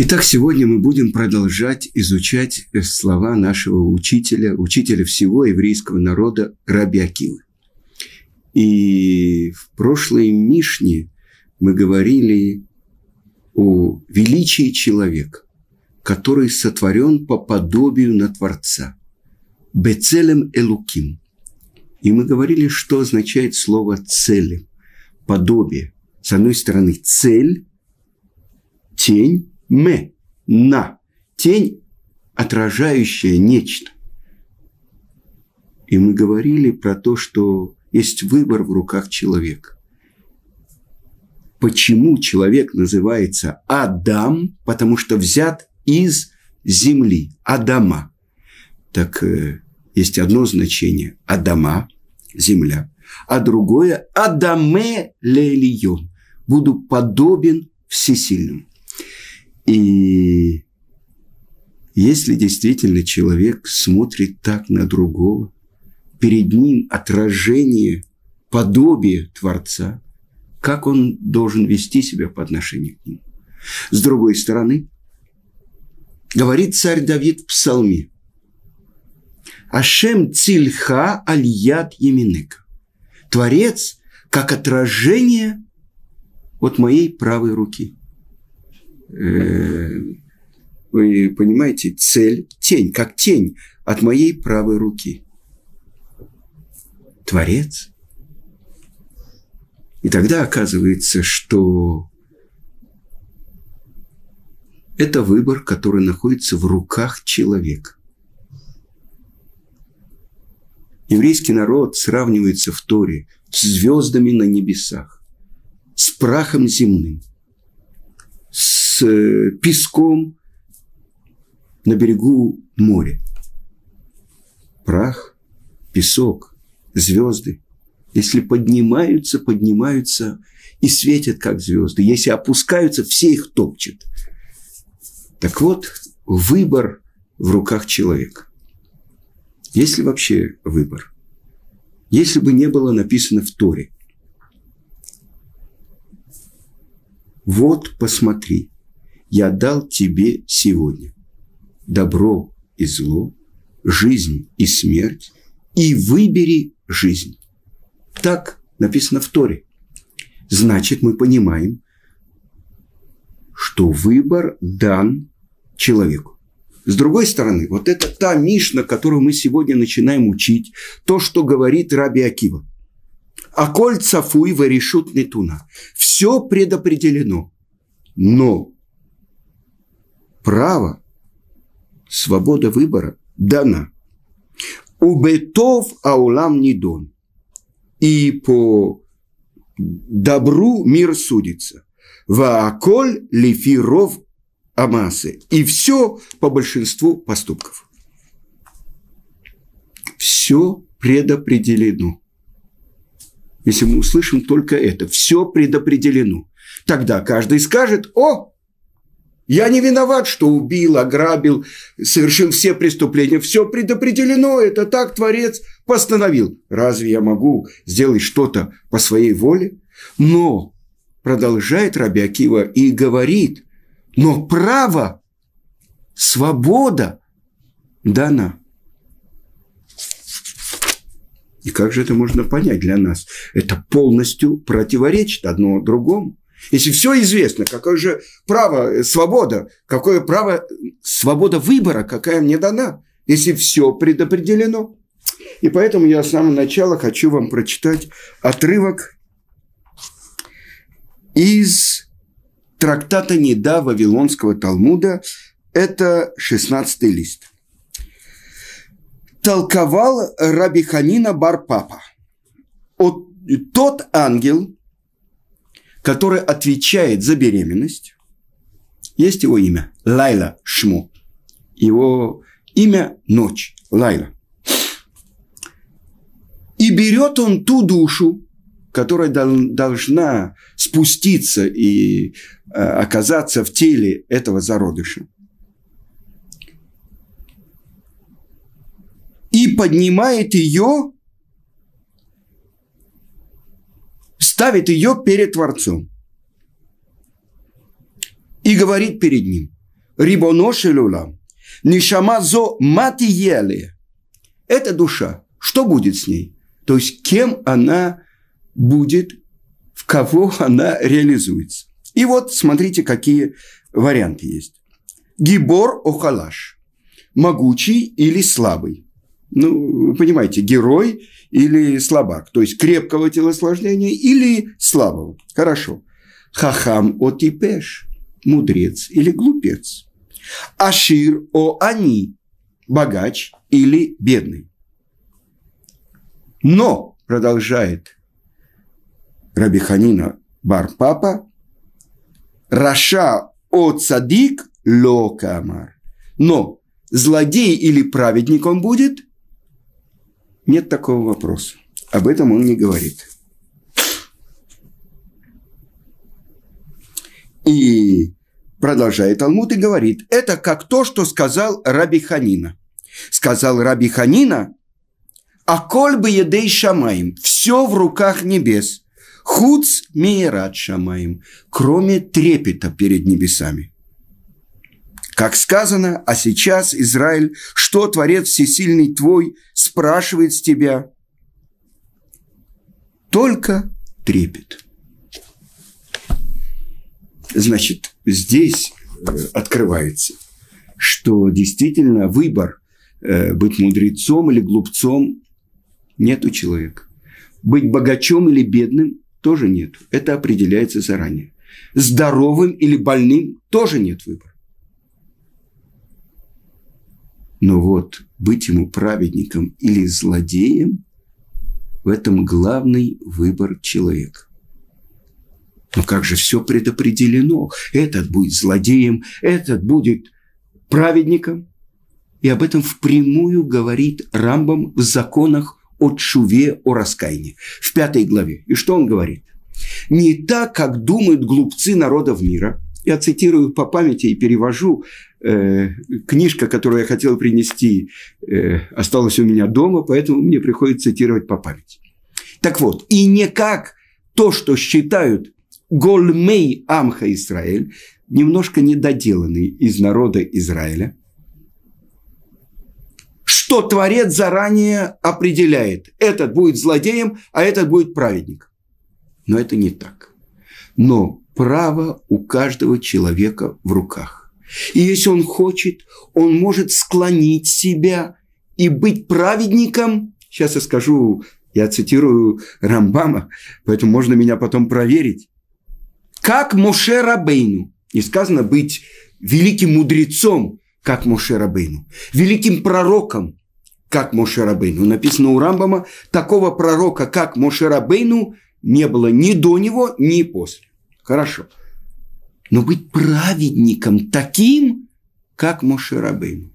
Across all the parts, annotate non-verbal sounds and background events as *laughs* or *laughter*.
Итак, сегодня мы будем продолжать изучать слова нашего учителя, учителя всего еврейского народа Раби Акивы. И в прошлой Мишне мы говорили о величии человека, который сотворен по подобию на Творца. Бецелем Элуким. И мы говорили, что означает слово целем, подобие. С одной стороны, цель, тень, ме, на, тень, отражающая нечто. И мы говорили про то, что есть выбор в руках человека. Почему человек называется Адам? Потому что взят из земли, Адама. Так э, есть одно значение – Адама, земля, а другое – Адаме лелион – буду подобен всесильному. И если действительно человек смотрит так на другого, перед ним отражение, подобие Творца, как он должен вести себя по отношению к нему. С другой стороны, говорит царь Давид в псалме, Ашем цильха альят еминека. Творец, как отражение от моей правой руки. Э, вы понимаете, цель, тень, как тень от моей правой руки. Творец. И тогда оказывается, что это выбор, который находится в руках человека. Еврейский народ сравнивается в Торе с звездами на небесах, с прахом земным, с э, песком на берегу моря. Прах, песок, звезды. Если поднимаются, поднимаются и светят, как звезды. Если опускаются, все их топчут. Так вот, выбор в руках человека. Есть ли вообще выбор? Если бы не было написано в Торе, вот посмотри, я дал тебе сегодня добро и зло, жизнь и смерть, и выбери жизнь. Так написано в Торе. Значит, мы понимаем, что выбор дан человеку. С другой стороны, вот это та Мишна, которую мы сегодня начинаем учить, то, что говорит Раби Акива. А коль цафуй варешут нетуна. Все предопределено. Но право, свобода выбора дана. У бетов аулам не дон. И по добру мир судится. Вааколь лифиров Амасы. И все по большинству поступков. Все предопределено. Если мы услышим только это, все предопределено. Тогда каждый скажет, о, я не виноват, что убил, ограбил, совершил все преступления. Все предопределено, это так Творец постановил. Разве я могу сделать что-то по своей воле? Но продолжает Рабиакива и говорит, но право, свобода дана. И как же это можно понять для нас? Это полностью противоречит одно другому. Если все известно, какое же право, э, свобода, какое право, свобода выбора, какая мне дана, если все предопределено. И поэтому я с самого начала хочу вам прочитать отрывок из трактата Неда Вавилонского Талмуда. Это 16 лист. Толковал Рабиханина Барпапа. Тот ангел, который отвечает за беременность, есть его имя – Лайла Шму. Его имя – ночь, Лайла. И берет он ту душу, которая должна спуститься и э, оказаться в теле этого зародыша. И поднимает ее, ставит ее перед Творцом. И говорит перед ним, рибоно шелюлам, нишама. Это душа. Что будет с ней? То есть, кем она будет, в кого она реализуется. И вот смотрите, какие варианты есть. Гибор охалаш. Могучий или слабый. Ну, вы понимаете, герой или слабак. То есть крепкого телосложения или слабого. Хорошо. Хахам о типеш. Мудрец или глупец. Ашир о они. Богач или бедный. Но, продолжает Рабиханина Бар-Папа, Раша о цадик ло камар. Но злодей или праведник он будет? Нет такого вопроса. Об этом он не говорит. И продолжает Талмуд и говорит, это как то, что сказал Раби Ханина. Сказал Раби Ханина, а коль бы едей шамаем, все в руках небес – Хуц мейрат шамаем, кроме трепета перед небесами. Как сказано, а сейчас, Израиль, что Творец Всесильный твой спрашивает с тебя? Только трепет. Значит, здесь э, открывается, что действительно выбор э, быть мудрецом или глупцом нет у человека. Быть богачом или бедным тоже нет. Это определяется заранее. Здоровым или больным тоже нет выбора. Но вот быть ему праведником или злодеем – в этом главный выбор человека. Но как же все предопределено? Этот будет злодеем, этот будет праведником. И об этом впрямую говорит Рамбам в законах о чуве, о раскаянии. В пятой главе. И что он говорит? Не так, как думают глупцы народов мира. Я цитирую по памяти и перевожу. Э, книжка, которую я хотел принести, э, осталась у меня дома, поэтому мне приходится цитировать по памяти. Так вот, и не как то, что считают Гольмей Амха Израиль, немножко недоделанный из народа Израиля, что Творец заранее определяет. Этот будет злодеем, а этот будет праведником. Но это не так. Но право у каждого человека в руках. И если он хочет, он может склонить себя и быть праведником. Сейчас я скажу, я цитирую Рамбама, поэтому можно меня потом проверить. Как Моше Рабейну. Не сказано быть великим мудрецом, как Моше Рабейну, великим пророком, как Моше Рабейну. Написано у Рамбама, такого пророка, как Моше Рабейну, не было ни до него, ни после. Хорошо. Но быть праведником таким, как Моше Рабейну.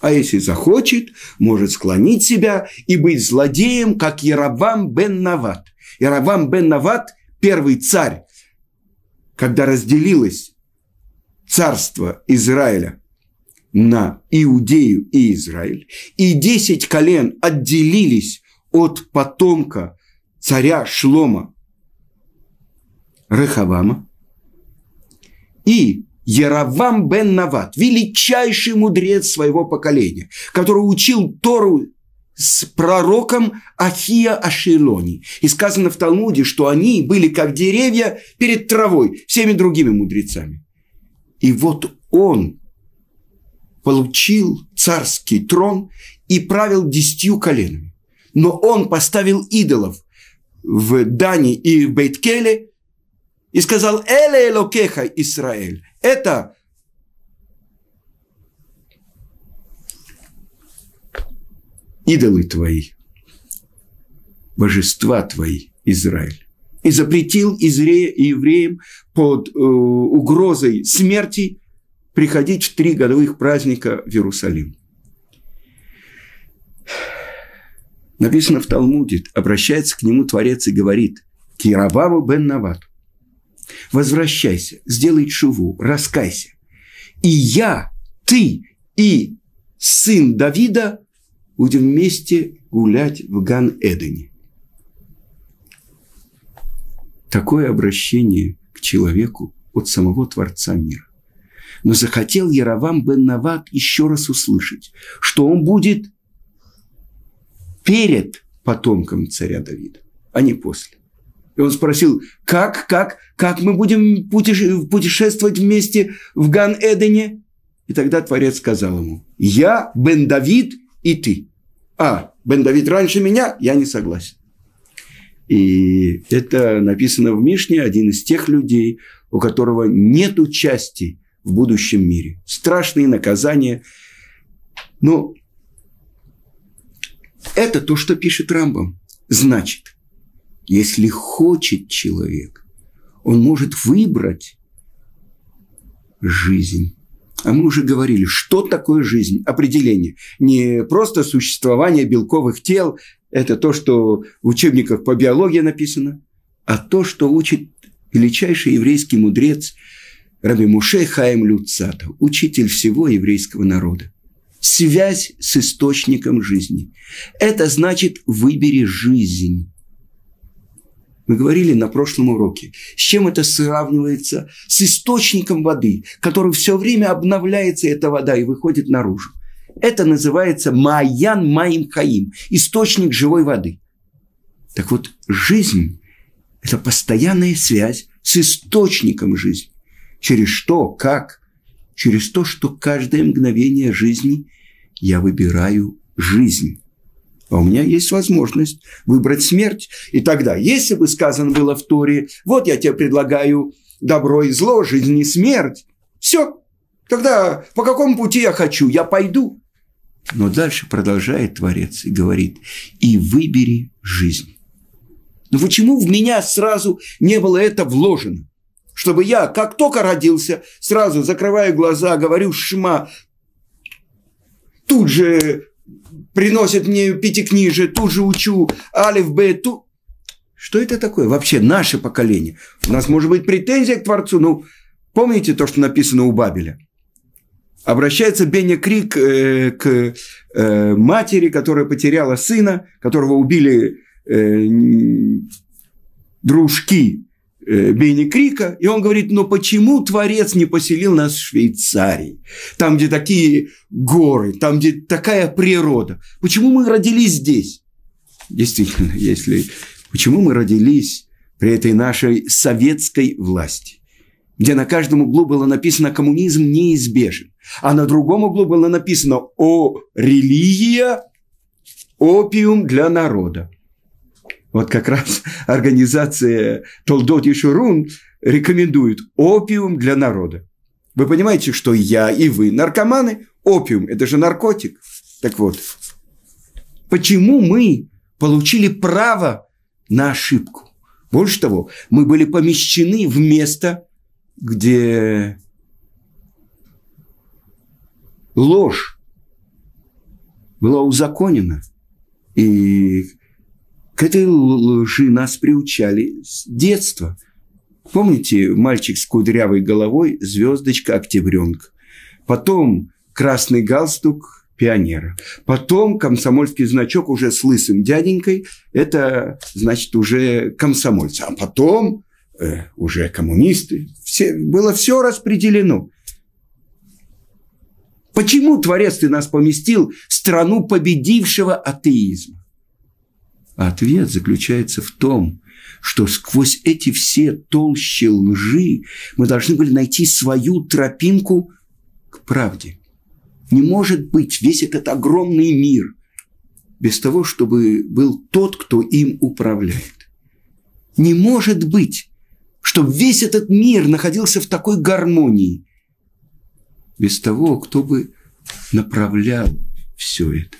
А если захочет, может склонить себя и быть злодеем, как Яровам бен Нават. Яровам бен Нават – первый царь, когда разделилось царство Израиля на Иудею и Израиль, и десять колен отделились от потомка царя Шлома Рехавама, и Яровам бен Нават, величайший мудрец своего поколения, который учил Тору с пророком Ахия Ашилони. И сказано в Талмуде, что они были как деревья перед травой, всеми другими мудрецами. И вот он получил царский трон и правил десятью коленами. Но он поставил идолов в Дани и в Бейткеле и сказал «Эле Элокеха Израиль». Это идолы твои, божества твои, Израиль. И запретил евреям под э, угрозой смерти приходить в три годовых праздника в Иерусалим. Написано в Талмуде, обращается к нему Творец и говорит, Кирававу бен Нават, возвращайся, сделай шуву, раскайся. И я, ты и сын Давида будем вместе гулять в Ган-Эдене. Такое обращение к человеку от самого Творца мира. Но захотел Яровам бен Нават еще раз услышать, что он будет перед потомком царя Давида, а не после. И он спросил, как, как, как мы будем путешествовать вместе в Ган-Эдене? И тогда Творец сказал ему, я Бен Давид и ты. А, Бен Давид раньше меня, я не согласен. И это написано в Мишне, один из тех людей, у которого нет участия в будущем мире. Страшные наказания. Но это то, что пишет Рамбам. Значит, если хочет человек, он может выбрать жизнь. А мы уже говорили, что такое жизнь, определение. Не просто существование белковых тел, это то, что в учебниках по биологии написано, а то, что учит величайший еврейский мудрец Раби Муше Хаим Люцата, учитель всего еврейского народа. Связь с источником жизни. Это значит выбери жизнь. Мы говорили на прошлом уроке, с чем это сравнивается? С источником воды, который все время обновляется, эта вода, и выходит наружу. Это называется Маян Маим Хаим, источник живой воды. Так вот, жизнь – это постоянная связь с источником жизни. Через что, как? Через то, что каждое мгновение жизни я выбираю жизнь. А у меня есть возможность выбрать смерть. И тогда, если бы сказано было в Торе, вот я тебе предлагаю добро и зло, жизнь и смерть, все. Тогда по какому пути я хочу, я пойду. Но дальше продолжает Творец и говорит, и выбери жизнь. Но почему в меня сразу не было это вложено? Чтобы я, как только родился, сразу закрываю глаза, говорю «шма», тут же приносит мне пятикнижие, тут же учу алиф, б, ту. Что это такое? Вообще наше поколение. У нас может быть претензия к Творцу. Ну, помните то, что написано у Бабеля? Обращается Беня Крик э, к э, матери, которая потеряла сына, которого убили э, дружки э, Бенни Крика, и он говорит, но почему Творец не поселил нас в Швейцарии, там, где такие горы, там, где такая природа? Почему мы родились здесь? Действительно, если... Почему мы родились при этой нашей советской власти? где на каждом углу было написано «коммунизм неизбежен», а на другом углу было написано «о религия, опиум для народа». Вот как раз *laughs* организация Толдот и Шурун рекомендует опиум для народа. Вы понимаете, что я и вы наркоманы? Опиум – это же наркотик. Так вот, почему мы получили право на ошибку? Больше того, мы были помещены в место, где ложь была узаконена. И к этой лжи нас приучали с детства. Помните, мальчик с кудрявой головой, звездочка октябренка. Потом красный галстук пионера. Потом комсомольский значок уже с лысым дяденькой. Это значит уже комсомольцы. А потом э, уже коммунисты. Все, было все распределено. Почему Творец ты нас поместил в страну победившего атеизма? Ответ заключается в том, что сквозь эти все толщи лжи мы должны были найти свою тропинку к правде. Не может быть весь этот огромный мир без того, чтобы был тот, кто им управляет. Не может быть чтобы весь этот мир находился в такой гармонии, без того, кто бы направлял все это.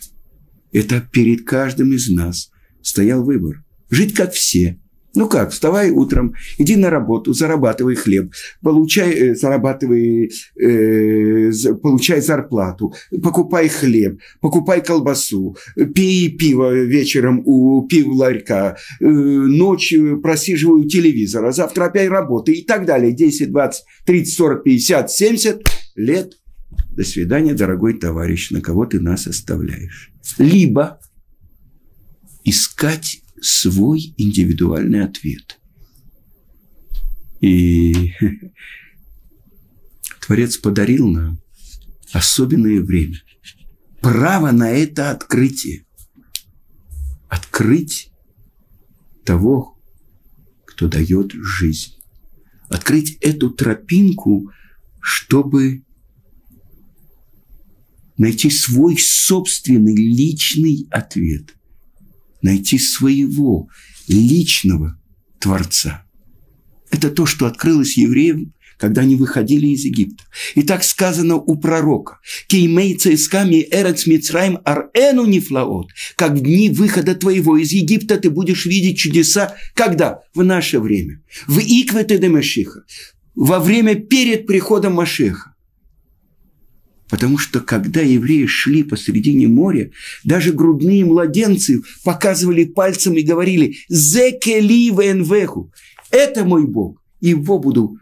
Это перед каждым из нас стоял выбор. Жить как все – ну как, вставай утром, иди на работу, зарабатывай хлеб, получай, э, зарабатывай, э, получай зарплату, покупай хлеб, покупай колбасу, пей пиво вечером у пив ларька, э, ночью просиживай у телевизора, завтра опять работа и так далее. 10, 20, 30, 40, 50, 70 лет. До свидания, дорогой товарищ, на кого ты нас оставляешь. Либо искать свой индивидуальный ответ. И *laughs* Творец подарил нам особенное время. Право на это открытие. Открыть того, кто дает жизнь. Открыть эту тропинку, чтобы найти свой собственный личный ответ, найти своего личного Творца. Это то, что открылось евреям, когда они выходили из Египта. И так сказано у пророка. «Кеймейца исками эрец мицраим арэну нифлаот». Как в дни выхода твоего из Египта ты будешь видеть чудеса. Когда? В наше время. В иквете демешиха. Во время перед приходом Машеха. Потому что когда евреи шли посредине моря, даже грудные младенцы показывали пальцем и говорили «Зекели венвеху» – это мой Бог, его буду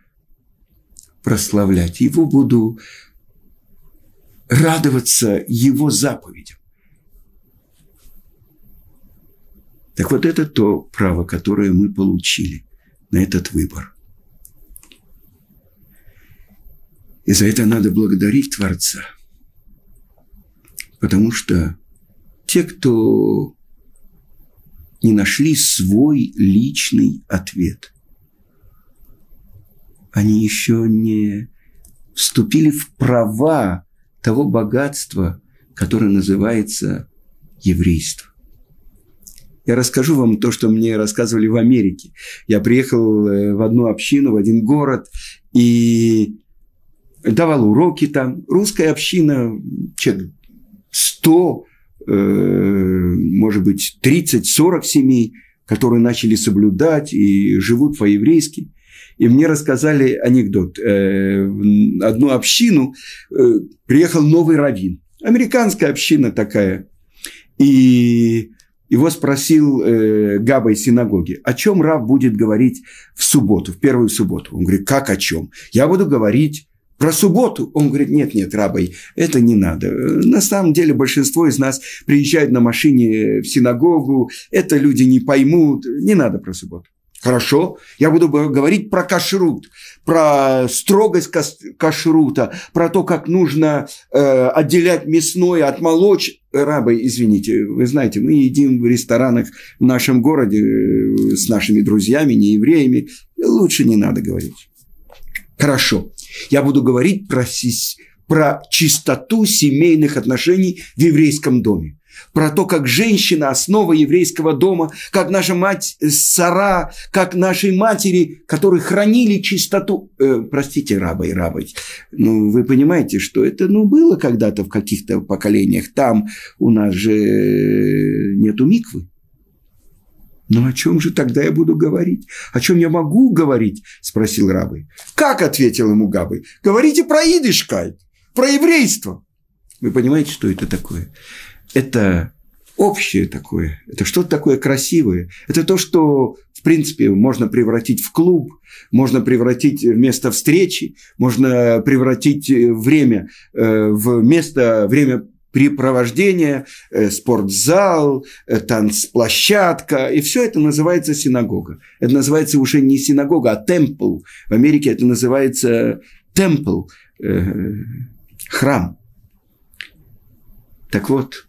прославлять, его буду радоваться его заповедям. Так вот это то право, которое мы получили на этот выбор. И за это надо благодарить Творца. Потому что те, кто не нашли свой личный ответ, они еще не вступили в права того богатства, которое называется еврейство. Я расскажу вам то, что мне рассказывали в Америке. Я приехал э, в одну общину, в один город, и давал уроки там. Русская община, человек 100, э, может быть, 30-40 семей, которые начали соблюдать и живут по-еврейски. И мне рассказали анекдот. Э, одну общину э, приехал новый раввин. Американская община такая. И его спросил э, Габа из синагоги, о чем Рав будет говорить в субботу, в первую субботу. Он говорит, как о чем? Я буду говорить про субботу. Он говорит, нет, нет, рабой, это не надо. На самом деле большинство из нас приезжают на машине в синагогу, это люди не поймут, не надо про субботу. Хорошо, я буду говорить про кашрут, про строгость кашрута, про то, как нужно э, отделять мясное от молочь. Рабы, извините, вы знаете, мы едим в ресторанах в нашем городе э, с нашими друзьями, не евреями. Лучше не надо говорить. Хорошо. Я буду говорить про, про чистоту семейных отношений в еврейском доме. Про то, как женщина – основа еврейского дома, как наша мать Сара, как наши матери, которые хранили чистоту. Э, простите, раба и рабы. Ну, вы понимаете, что это ну, было когда-то в каких-то поколениях. Там у нас же нету миквы. «Ну о чем же тогда я буду говорить? О чем я могу говорить?» – спросил Рабы. «Как?» – ответил ему Габы. «Говорите про идишкайт, про еврейство». Вы понимаете, что это такое? Это общее такое, это что-то такое красивое. Это то, что, в принципе, можно превратить в клуб, можно превратить в место встречи, можно превратить время э, в место, время препровождение, э, спортзал, э, танцплощадка, и все это называется синагога. Это называется уже не синагога, а темпл. В Америке это называется темпл, э, храм. Так вот,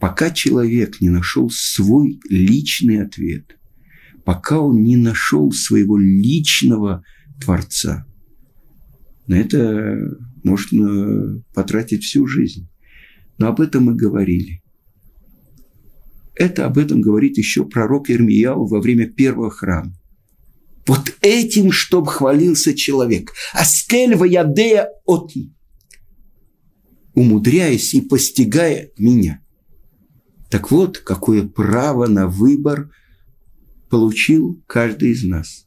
пока человек не нашел свой личный ответ, пока он не нашел своего личного Творца, на это можно потратить всю жизнь. Но об этом мы говорили. Это об этом говорит еще пророк Ирмияу во время первого храма. Вот этим, чтоб хвалился человек. Аскель ваядея оти. Умудряясь и постигая меня. Так вот, какое право на выбор получил каждый из нас.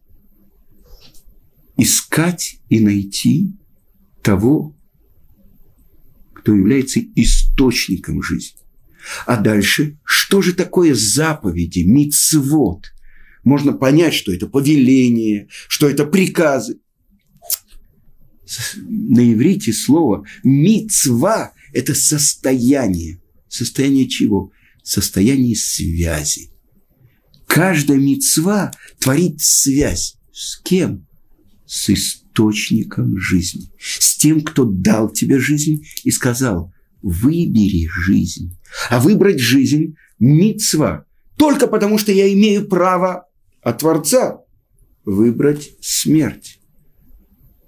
Искать и найти того, кто является источником жизни. А дальше, что же такое заповеди, мицвод? Можно понять, что это повеление, что это приказы. На иврите слово мицва – это состояние. Состояние чего? Состояние связи. Каждая мицва творит связь. С кем? С источником источником жизни, с тем, кто дал тебе жизнь и сказал, выбери жизнь. А выбрать жизнь – мицва, только потому что я имею право от Творца выбрать смерть.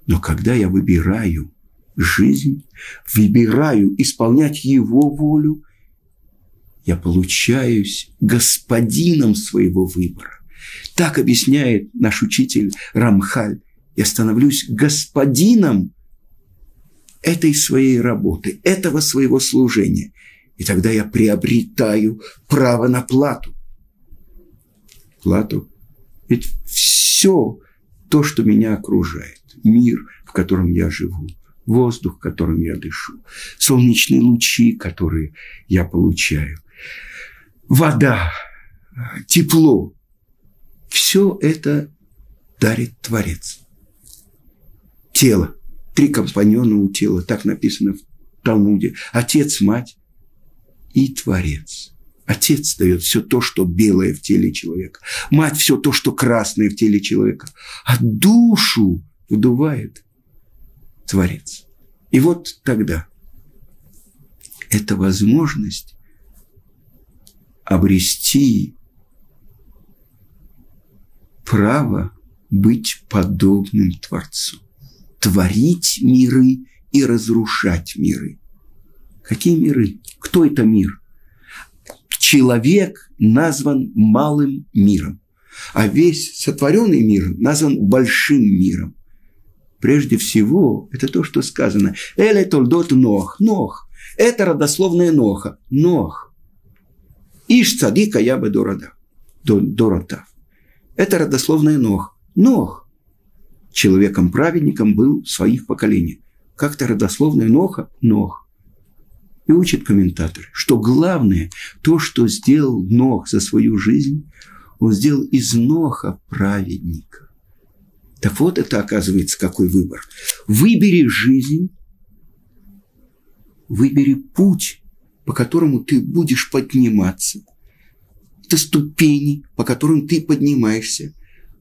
Но когда я выбираю жизнь, выбираю исполнять Его волю, я получаюсь господином своего выбора. Так объясняет наш учитель Рамхаль. Я становлюсь господином этой своей работы, этого своего служения. И тогда я приобретаю право на плату. Плату. Ведь все то, что меня окружает, мир, в котором я живу, воздух, которым я дышу, солнечные лучи, которые я получаю, вода, тепло, все это дарит Творец. Тело. Три компаньона у тела. Так написано в Талмуде. Отец, мать и Творец. Отец дает все то, что белое в теле человека. Мать все то, что красное в теле человека. А душу вдувает Творец. И вот тогда эта возможность обрести право быть подобным Творцу, творить миры и разрушать миры. Какие миры? Кто это мир? Человек назван малым миром, а весь сотворенный мир назван большим миром. Прежде всего, это то, что сказано. Эле толдот Нох. Нох. Это родословная Ноха. Нох. Иш цадика я бы дорода. Дорота. Это родословная Нох. Нох. Человеком-праведником был в своих поколениях. Как-то родословная Ноха – Нох. И учит комментатор, что главное, то, что сделал Нох за свою жизнь, он сделал из Ноха праведника. Так вот это оказывается какой выбор. Выбери жизнь, выбери путь, по которому ты будешь подниматься – это ступени, по которым ты поднимаешься,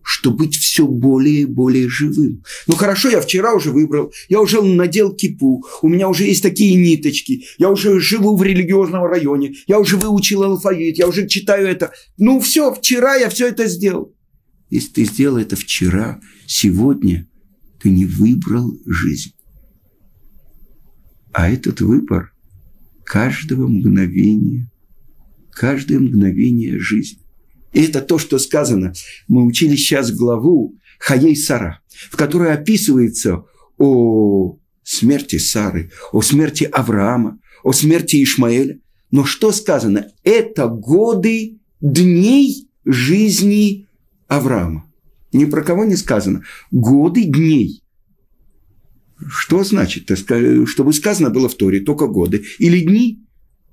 чтобы быть все более и более живым. Ну хорошо, я вчера уже выбрал, я уже надел кипу, у меня уже есть такие ниточки, я уже живу в религиозном районе, я уже выучил алфавит, я уже читаю это. Ну все, вчера я все это сделал. Если ты сделал это вчера, сегодня ты не выбрал жизнь. А этот выбор каждого мгновения каждое мгновение жизни. И это то, что сказано. Мы учили сейчас главу Хаей Сара, в которой описывается о смерти Сары, о смерти Авраама, о смерти Ишмаэля. Но что сказано? Это годы дней жизни Авраама. Ни про кого не сказано. Годы дней. Что значит? Чтобы сказано было в Торе только годы или дни?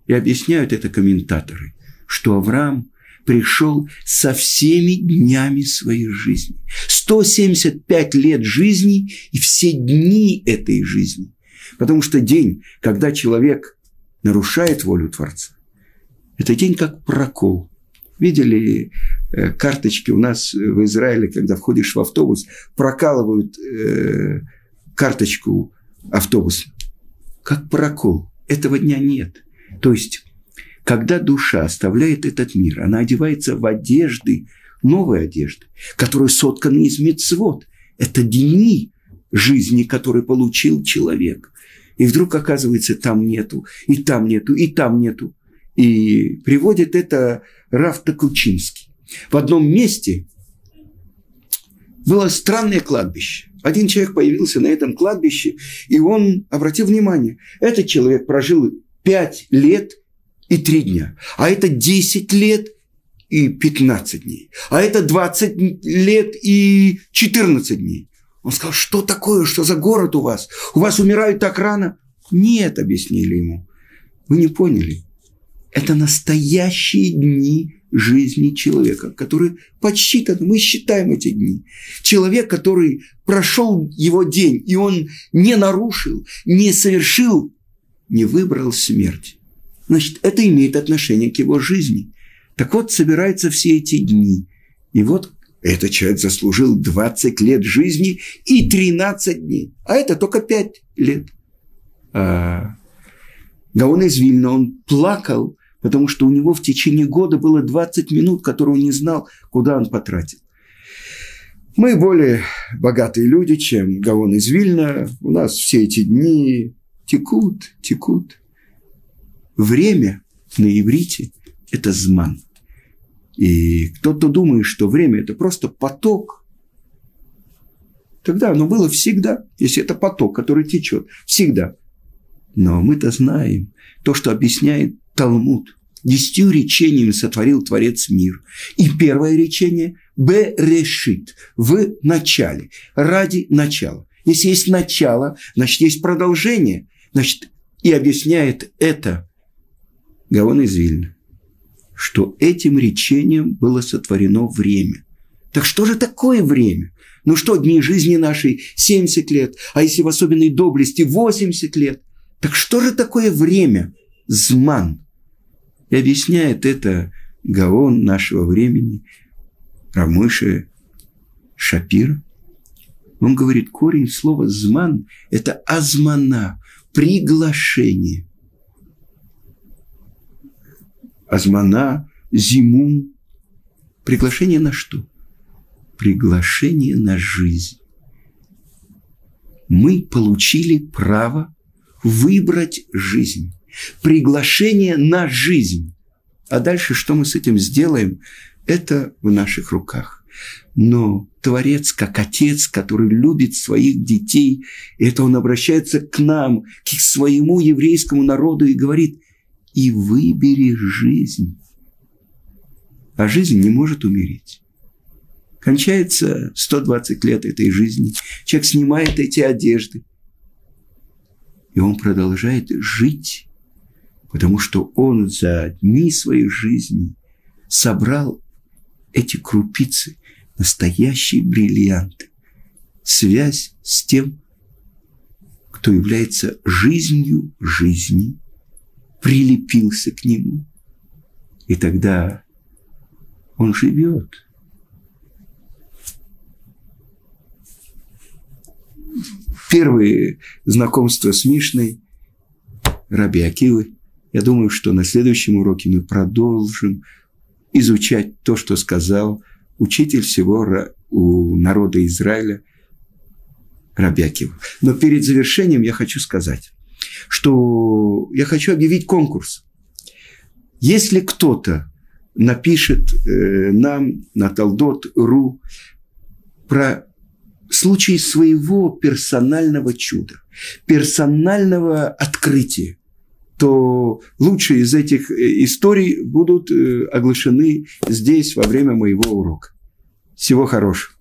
И объясняют это комментаторы что Авраам пришел со всеми днями своей жизни. 175 лет жизни и все дни этой жизни. Потому что день, когда человек нарушает волю Творца, это день как прокол. Видели э, карточки у нас в Израиле, когда входишь в автобус, прокалывают э, карточку автобуса. Как прокол. Этого дня нет. То есть когда душа оставляет этот мир, она одевается в одежды, новые одежды, которые сотканы из мецвод. Это дни жизни, которые получил человек. И вдруг оказывается, там нету, и там нету, и там нету. И приводит это Раф Такучинский. В одном месте было странное кладбище. Один человек появился на этом кладбище, и он обратил внимание, этот человек прожил пять лет – и три дня. А это 10 лет и 15 дней. А это 20 лет и 14 дней. Он сказал, что такое, что за город у вас? У вас умирают так рано? Нет, объяснили ему. Вы не поняли. Это настоящие дни жизни человека, которые подсчитаны. Мы считаем эти дни. Человек, который прошел его день, и он не нарушил, не совершил, не выбрал смерть значит, это имеет отношение к его жизни. Так вот, собираются все эти дни. И вот Этот человек заслужил 20 лет жизни и 13 дней. А это только 5 лет. А Гаон из Вильна, он плакал, потому что у него в течение года было 20 минут, которые он не знал, куда он потратил. Мы более богатые люди, чем Гаон из Вильна. У нас все эти дни текут, текут. Время на иврите – это зман. И кто-то думает, что время – это просто поток. Тогда оно было всегда, если это поток, который течет, всегда. Но мы-то знаем то, что объясняет Талмуд. Десятью речениями сотворил Творец мир. И первое речение – решит в начале, ради начала. Если есть начало, значит, есть продолжение. Значит, и объясняет это Гаон из Вильна что этим речением было сотворено время. Так что же такое время? Ну что, дни жизни нашей 70 лет, а если в особенной доблести 80 лет? Так что же такое время? Зман. И объясняет это Гаон нашего времени, Рамыша Шапира. Он говорит, корень слова «зман» – это «азмана», приглашение азмана, зиму. Приглашение на что? Приглашение на жизнь. Мы получили право выбрать жизнь. Приглашение на жизнь. А дальше что мы с этим сделаем, это в наших руках. Но Творец, как Отец, который любит своих детей, это Он обращается к нам, к своему еврейскому народу и говорит, и выбери жизнь. А жизнь не может умереть. Кончается 120 лет этой жизни. Человек снимает эти одежды. И он продолжает жить, потому что он за дни своей жизни собрал эти крупицы, настоящие бриллианты. Связь с тем, кто является жизнью жизни – прилепился к нему. И тогда он живет. Первые знакомства с Мишной, Раби Акивы. Я думаю, что на следующем уроке мы продолжим изучать то, что сказал учитель всего у народа Израиля Раби Акива. Но перед завершением я хочу сказать, что я хочу объявить конкурс. Если кто-то напишет э, нам на Талдот.ру про случай своего персонального чуда, персонального открытия, то лучшие из этих э, историй будут э, оглашены здесь во время моего урока. Всего хорошего.